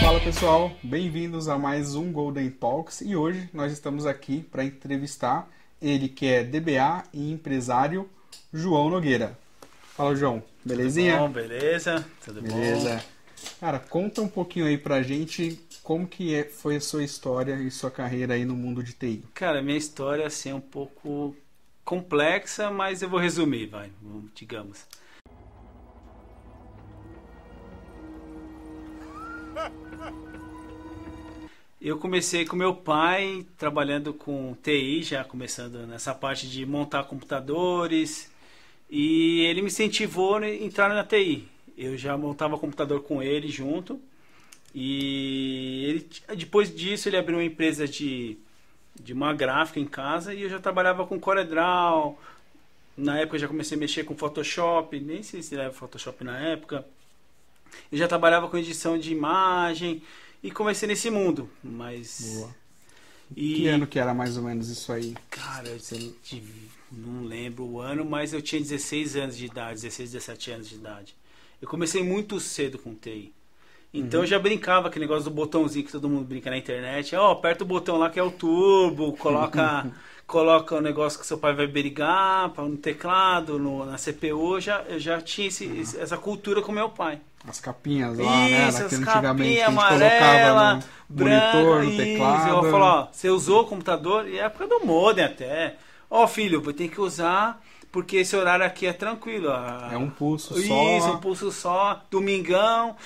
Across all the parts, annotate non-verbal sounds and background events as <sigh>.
Fala pessoal, bem-vindos a mais um Golden Talks e hoje nós estamos aqui para entrevistar ele que é DBA e empresário João Nogueira. Fala João, belezinha? Tudo bom, beleza? Tudo Beleza. bom? Cara, conta um pouquinho aí pra gente como que é- foi a sua história e sua carreira aí no mundo de TI. Cara, minha história assim, é um pouco complexa, mas eu vou resumir, vai, digamos. Eu comecei com meu pai trabalhando com TI, já começando nessa parte de montar computadores, e ele me incentivou a entrar na TI. Eu já montava computador com ele junto, e ele, depois disso ele abriu uma empresa de, de uma gráfica em casa e eu já trabalhava com CorelDRAW. Na época eu já comecei a mexer com Photoshop, nem sei se era Photoshop na época. Eu já trabalhava com edição de imagem e comecei nesse mundo, mas Boa. e Que ano que era mais ou menos isso aí? cara, eu não lembro o ano, mas eu tinha 16 anos de idade, 16, 17 anos de idade. Eu comecei muito cedo com TI. Então eu já brincava aquele negócio do botãozinho que todo mundo brinca na internet. Ó, aperta o botão lá que é o turbo, coloca <laughs> coloca o negócio que seu pai vai brigar no teclado, no, na CPU. Eu já, eu já tinha esse- esse- essa cultura com meu pai. As capinhas lá, né? Isso, Daquele as capinhas amarela, branca, monitor, no isso. teclado. Eu falo, ó, você usou o computador? E é época do modem até. Ó, filho, vou ter que usar porque esse horário aqui é tranquilo. ah, É um pulso Isso, só. um pulso só, domingão.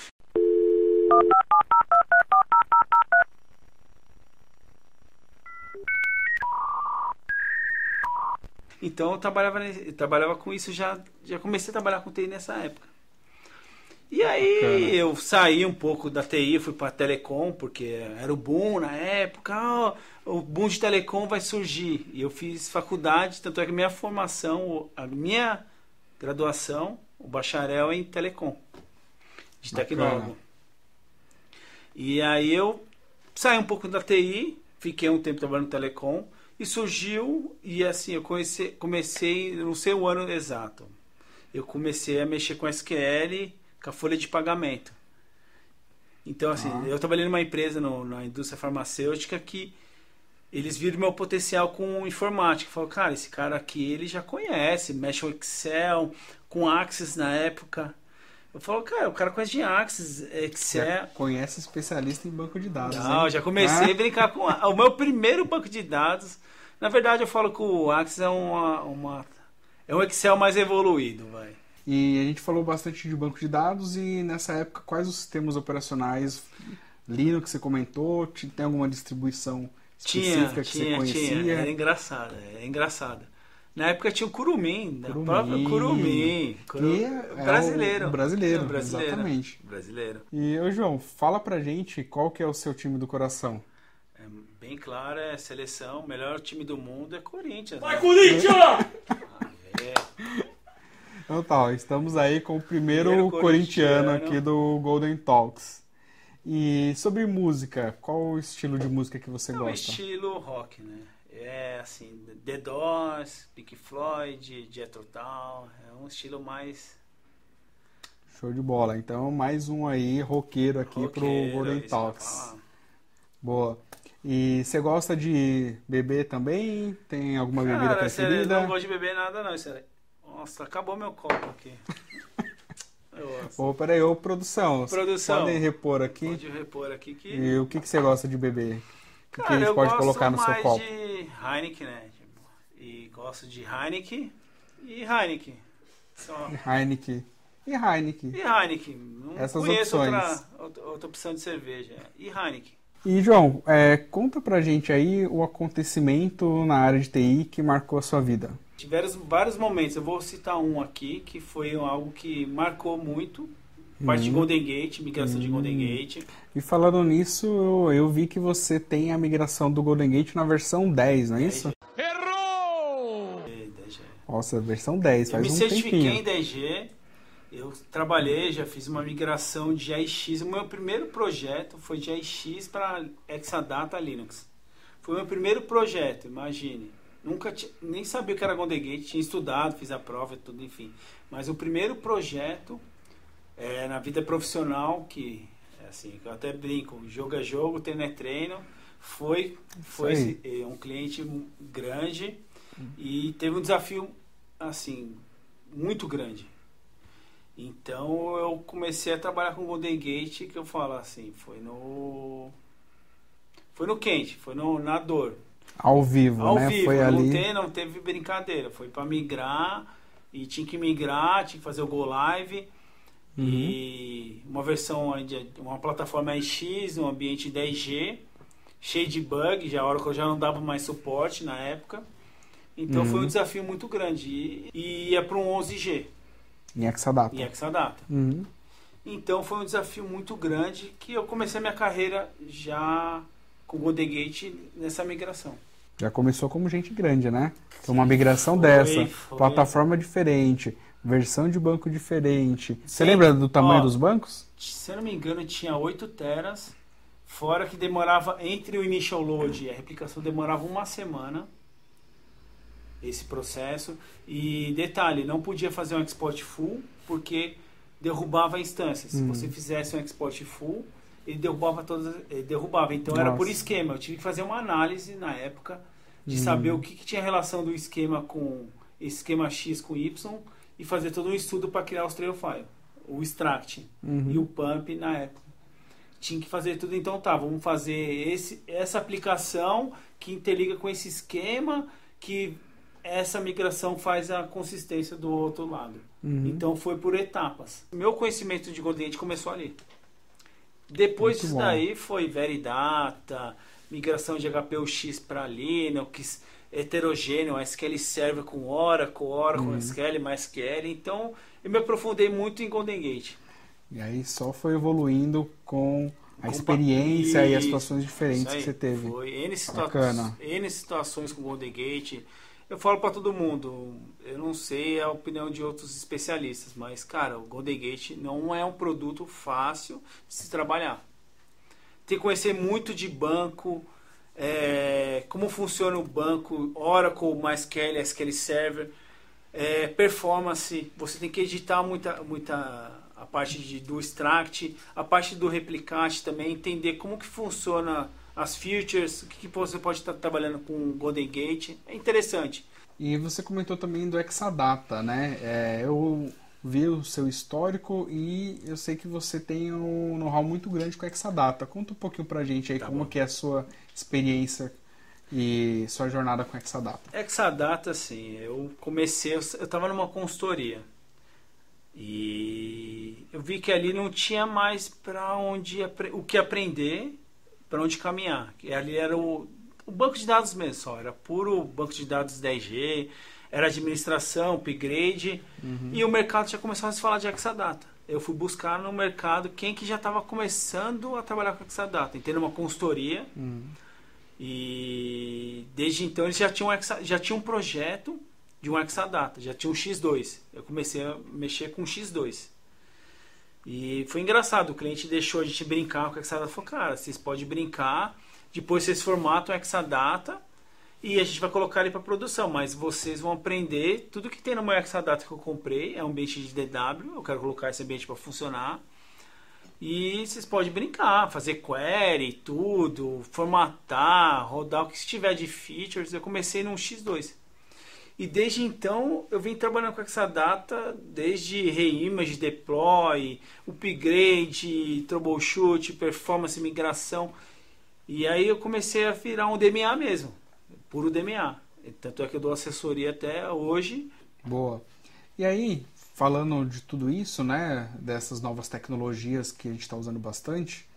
Então eu trabalhava, eu trabalhava com isso já, já comecei a trabalhar com TI nessa época. E aí Bacana. eu saí um pouco da TI, fui para telecom, porque era o boom na época, o boom de telecom vai surgir. E eu fiz faculdade, tanto é que minha formação, a minha graduação, o bacharel é em telecom, de Bacana. tecnólogo. E aí eu saí um pouco da TI, fiquei um tempo trabalhando no telecom, e surgiu, e assim, eu comecei, comecei não sei o ano exato, eu comecei a mexer com SQL, com a folha de pagamento. Então, assim, Ah. eu trabalhei numa empresa no- na indústria farmacêutica que eles viram meu potencial com informática. Falaram, cara, esse cara aqui ele já conhece, mexe com Excel, com Access na época. Eu falo, cara, o cara conhece de Access, Excel. Já conhece especialista em banco de dados. Não, hein? já comecei Ah, a brincar com a- o meu primeiro banco de dados. Na verdade, eu falo que o Access é uma, uma é um Excel mais evoluído, vai. E a gente falou bastante de banco de dados e nessa época quais os sistemas operacionais Linux você comentou? Tem alguma distribuição Tinha, específica que tinha, você conhecia? tinha. Era engraçado, é engraçado. Na época tinha o Curumim, da Curumim. própria Curumim. Curu- Que é brasileiro. o brasileiro, É, brasileiro. exatamente. Brasileiro. E ô João, fala pra gente qual que é o seu time do coração. É bem claro, é seleção, o melhor time do mundo é Corinthians. Vai, né? Corinthians! <laughs> Ah, é. Então tá, estamos aí com o primeiro, Primeiro corintiano corintiano. aqui do Golden Talks. E sobre música, qual o estilo de música que você É gosta? estilo rock, né? É assim, The Doors, Pink Floyd, Jethro Tull, é um estilo mais Show de bola. Então, mais um aí, roqueiro aqui pro roqueiro, Golden eu ia Talks. Boa. E você gosta de beber também? Tem alguma bebida Cara, eu preferida? não gosto de beber nada não, sério. Nossa, acabou meu copo aqui. <laughs> Ô, peraí, ô, produção. Produção. Podem repor aqui. Pode repor aqui que... E o que, que você gosta de beber? Que, que a Cara, gente eu pode gosto colocar no seu copo? de Heineken, né? Tipo, E gosto de Heineken e Heineken. Heineken. E Heineken. E Heineken. Não Essas conheço opções. outra, outra, outra opção de cerveja. E Heineken. E, João, é, conta pra gente aí o acontecimento na área de TI que marcou a sua vida. Tiveram vários momentos. Eu vou citar um aqui que foi algo que marcou muito. Parte de Uhum. Golden Gate, migração de Golden Gate. E falando nisso, eu, eu vi que você tem a migração do Golden Gate na versão 10, não é isso? Errou! Já- Nossa, versão 10, Eu faz me um certifiquei tempinho. em 10G. Eu trabalhei, já fiz uma migração de AIX. O meu primeiro projeto foi de AIX para Exadata Linux. Foi o meu primeiro projeto, imagine. Nunca nem sabia o que era Golden Gate, tinha estudado, fiz a prova e tudo, enfim. Mas o primeiro projeto é, na vida profissional, que assim, eu até brinco, jogo é jogo, treino é treino, foi, foi esse- é, um cliente grande e teve um desafio assim muito grande. Então eu comecei a trabalhar com Golden Gate, que eu falo assim, foi no foi no quente, foi no, na dor. Ao vivo, Ao né? vivo, Foi não, ali. tem, não teve brincadeira. Foi para migrar e tinha que migrar, tinha que fazer o Go Live. Uhum. E uma versão, de uma plataforma X, um ambiente 10G, cheio de bug, já a Oracle já não dava mais suporte na época. Então Uhum. foi um desafio muito grande. E, e ia para um 11G, Em Exadata. em Exadata. Uhum. Então foi um desafio muito grande que eu comecei a minha carreira já com o Golden Gate nessa migração. Já começou como gente grande, né? Então, uma migração Foi, dessa, foi. plataforma diferente, versão de banco diferente. Você lembra do tamanho Ó. dos bancos? se eu não me engano, tinha 8 teras, fora que demorava entre o initial load e a replicação demorava uma semana esse processo. E detalhe, não podia fazer um export full porque derrubava a instância. Se Hum. você fizesse um export full, ele derrubava todas, ele derrubava. Então era por Nossa. esquema. Eu tive que fazer uma análise na época de Hum. saber o que, que tinha relação do esquema com esquema X com Y e fazer todo um estudo para criar os trail file, o extract Uhum. e o pump na época. Tinha que fazer tudo, então tá, vamos fazer esse, essa aplicação que interliga com esse esquema que essa migração faz a consistência do outro lado. Uhum. Então foi por etapas. Meu conhecimento de Golden Gate começou ali. Depois Muito disso bom. daí foi Veridata, migração de HPUX para Linux, heterogêneo, SQL Server com Oracle, Oracle, Uhum. SQL, MySQL. Então eu me aprofundei muito em Golden Gate. E aí só foi evoluindo com a Com experiência e as situações diferentes aí, que você teve. Foi N, situa Bacana. N situações com Golden Gate. Eu falo para todo mundo, eu não sei a opinião de outros especialistas, mas cara, o Golden Gate não é um produto fácil de se trabalhar. Tem que conhecer muito de banco, é, como funciona o banco, Oracle, MySQL, SQL Server, é, performance. Você tem que editar muita, muita a parte de, do extract, a parte do replicate também, entender como que funciona as features, o que, que você pode estar trabalhando com o Golden Gate. É interessante. E você comentou também do Exadata, né? É, eu vi o seu histórico e eu sei que você tem um know-how muito grande com o Exadata. Conta um pouquinho pra gente aí Tá como bom. que é a sua experiência e sua jornada com o Exadata. Exadata, assim, eu comecei, eu estava numa consultoria e eu vi que ali não tinha mais para onde o que aprender, para onde caminhar. Que ali era o, o banco de dados mesmo, só era puro banco de dados 10G, era administração, upgrade e o mercado já começava a se falar de Exadata. Eu fui buscar no mercado quem que já estava começando a trabalhar com Exadata. Entrei numa consultoria e desde então eles já tinham, um já tinham um projeto de um Exadata, já tinha um X2. Eu comecei a mexer com X2. E foi engraçado, o cliente deixou a gente brincar com o Exadata. Falou, cara, vocês podem brincar, depois vocês formatam o Exadata e a gente vai colocar ele para produção, mas vocês vão aprender tudo que tem no meu Exadata que eu comprei, é um ambiente de DW, eu quero colocar esse ambiente para funcionar. E vocês podem brincar, fazer query, tudo, formatar, rodar o que tiver de features. Eu comecei num X2. E desde então eu vim trabalhando com essa data, desde reimage, deploy, upgrade, troubleshoot, performance, migração. E aí eu comecei a virar um DMA mesmo, puro DMA. Tanto é que eu dou assessoria até hoje. Boa. E aí, falando de tudo isso, né, dessas novas tecnologias que a gente está usando bastante,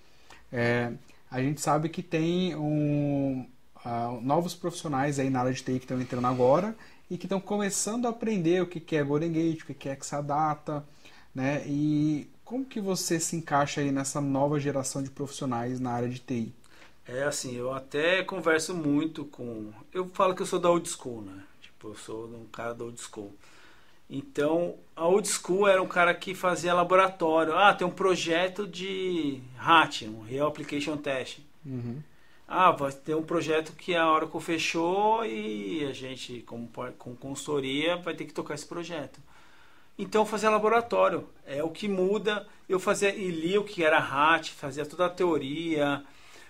é, a gente sabe que tem um, ah, novos profissionais aí na área de TI que estão entrando agora e que estão começando a aprender o que que é Golden Gate, o que que é Exadata, né, e como que você se encaixa aí nessa nova geração de profissionais na área de TI? É assim, eu até converso muito com. Eu falo que eu sou da old school, né? Tipo, eu sou um cara da old school. Então, a old school era um cara que fazia laboratório. Ah, tem um projeto de RAT, um Real Application Test. Uhum. Ah, vai ter um projeto que a Oracle fechou e a gente, como com consultoria, vai ter que tocar esse projeto. Então fazia laboratório, é o que muda. Eu fazia e li o que era RAT, fazia toda a teoria,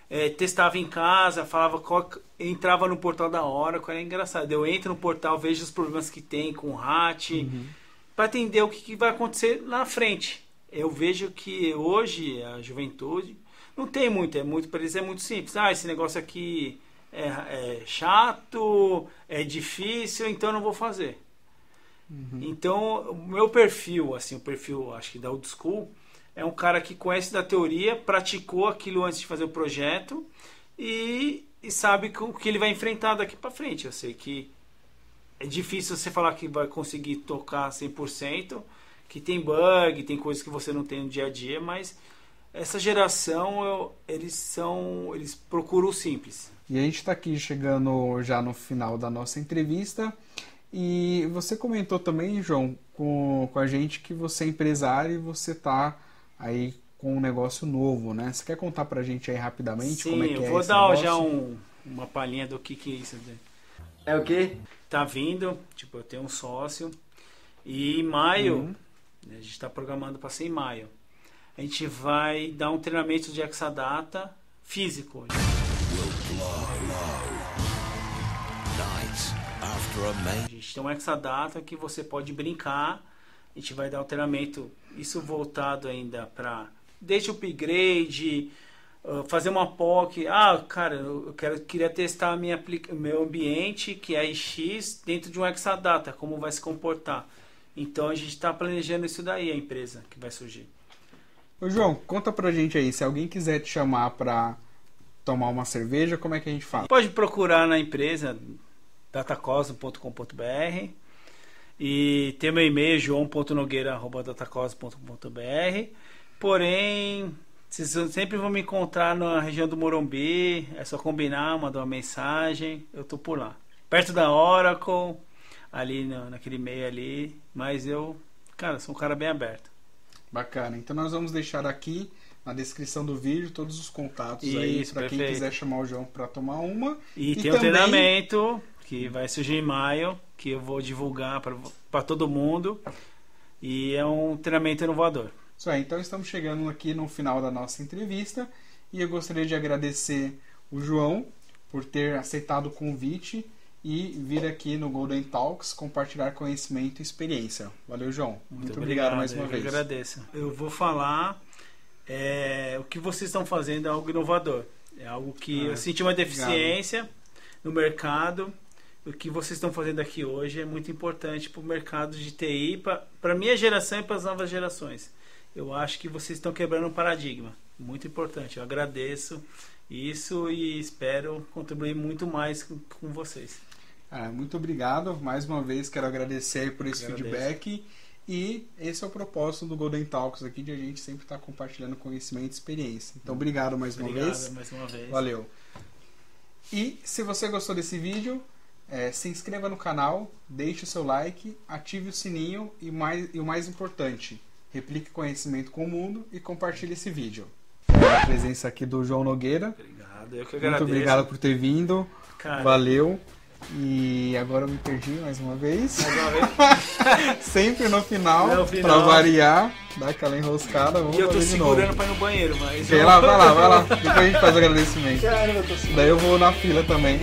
é, testava em casa, falava qual, entrava no portal da Oracle, era engraçado. Eu entro no portal, vejo os problemas que tem com o RAT, uhum. para entender o que, que, vai acontecer lá na frente. Eu vejo que hoje a juventude não tem muito, é muito para eles é muito simples. Ah, esse negócio aqui é, é chato, é difícil, então não vou fazer. Uhum. Então, o meu perfil, assim, o perfil, acho que da old school, é um cara que conhece da teoria, praticou aquilo antes de fazer o projeto e, e sabe o que ele vai enfrentar daqui para frente. Eu sei que é difícil você falar que vai conseguir tocar 100%, que tem bug, tem coisas que você não tem no dia a dia, mas essa geração, eu, eles são, eles procuram o simples. E a gente está aqui chegando já no final da nossa entrevista. E você comentou também, João, com, com a gente que você é empresário e você está aí com um negócio novo, né? Você quer contar pra gente aí rapidamente Sim, como é que é eu vou dar negócio? já um, uma palhinha do que, que é isso. É o quê? Tá vindo, tipo, eu tenho um sócio e em maio, uhum. a gente está programando para ser em maio, a gente vai dar um treinamento de Exadata físico. A gente tem um Exadata que você pode brincar. A gente vai dar treinamento, isso voltado ainda para desde o upgrade, uh, fazer uma POC. Ah, cara, eu quero, queria testar a minha, meu ambiente, que é X, dentro de um Exadata, como vai se comportar. Então a gente está planejando isso daí, a empresa que vai surgir. Ô João, conta pra gente aí, se alguém quiser te chamar pra tomar uma cerveja, como é que a gente faz? Pode procurar na empresa datacosmo.com.br e tem meu e-mail joão.nogueira.datacosmo.com.br porém vocês sempre vão me encontrar na região do Morumbi. É só combinar, mandar uma mensagem. Eu tô por lá. Perto da Oracle ali no, naquele e-mail ali. Mas eu, cara, sou um cara bem aberto. Bacana, então nós vamos deixar aqui na descrição do vídeo todos os contatos Isso, aí para quem quiser chamar o João para tomar uma. E, e tem também... treinamento que vai surgir em maio, que eu vou divulgar para todo mundo. E é um treinamento inovador. Isso aí, então estamos chegando aqui no final da nossa entrevista e eu gostaria de agradecer o João por ter aceitado o convite e vir aqui no Golden Talks compartilhar conhecimento e experiência. Valeu, João. Muito, Muito obrigado, obrigado, mais uma eu vez. Eu agradeço. Eu vou falar é, o que vocês estão fazendo é algo inovador. É algo que ah, eu senti uma deficiência obrigado. no mercado. O que vocês estão fazendo aqui hoje é muito importante para o mercado de TI, para a minha geração e para as novas gerações. Eu acho que vocês estão quebrando um paradigma. Muito importante. Eu agradeço isso e espero contribuir muito mais com, com vocês. Ah, muito obrigado. Mais uma vez quero agradecer por esse Agradeço. feedback. E esse é o propósito do Golden Talks aqui, de a gente sempre estar tá compartilhando conhecimento e experiência. Então, obrigado mais uma obrigado, vez. mais uma vez. Valeu. E se você gostou desse vídeo, é, se inscreva no canal, deixe o seu like, ative o sininho e, mais, e o mais importante, replique conhecimento com o mundo e compartilhe esse vídeo. A presença aqui do João Nogueira. Obrigado, eu que agradeço. Muito obrigado por ter vindo. Cara, Valeu. E agora eu me perdi mais uma vez. Mais uma vez. <laughs> Sempre no final, no final, pra variar, dar aquela enroscada. Vamos e eu tô segurando pra ir no banheiro, mas. Vai lá, vai lá, vai lá. Depois a gente faz o agradecimento. Caramba, eu tô segurando. Daí eu vou na fila também.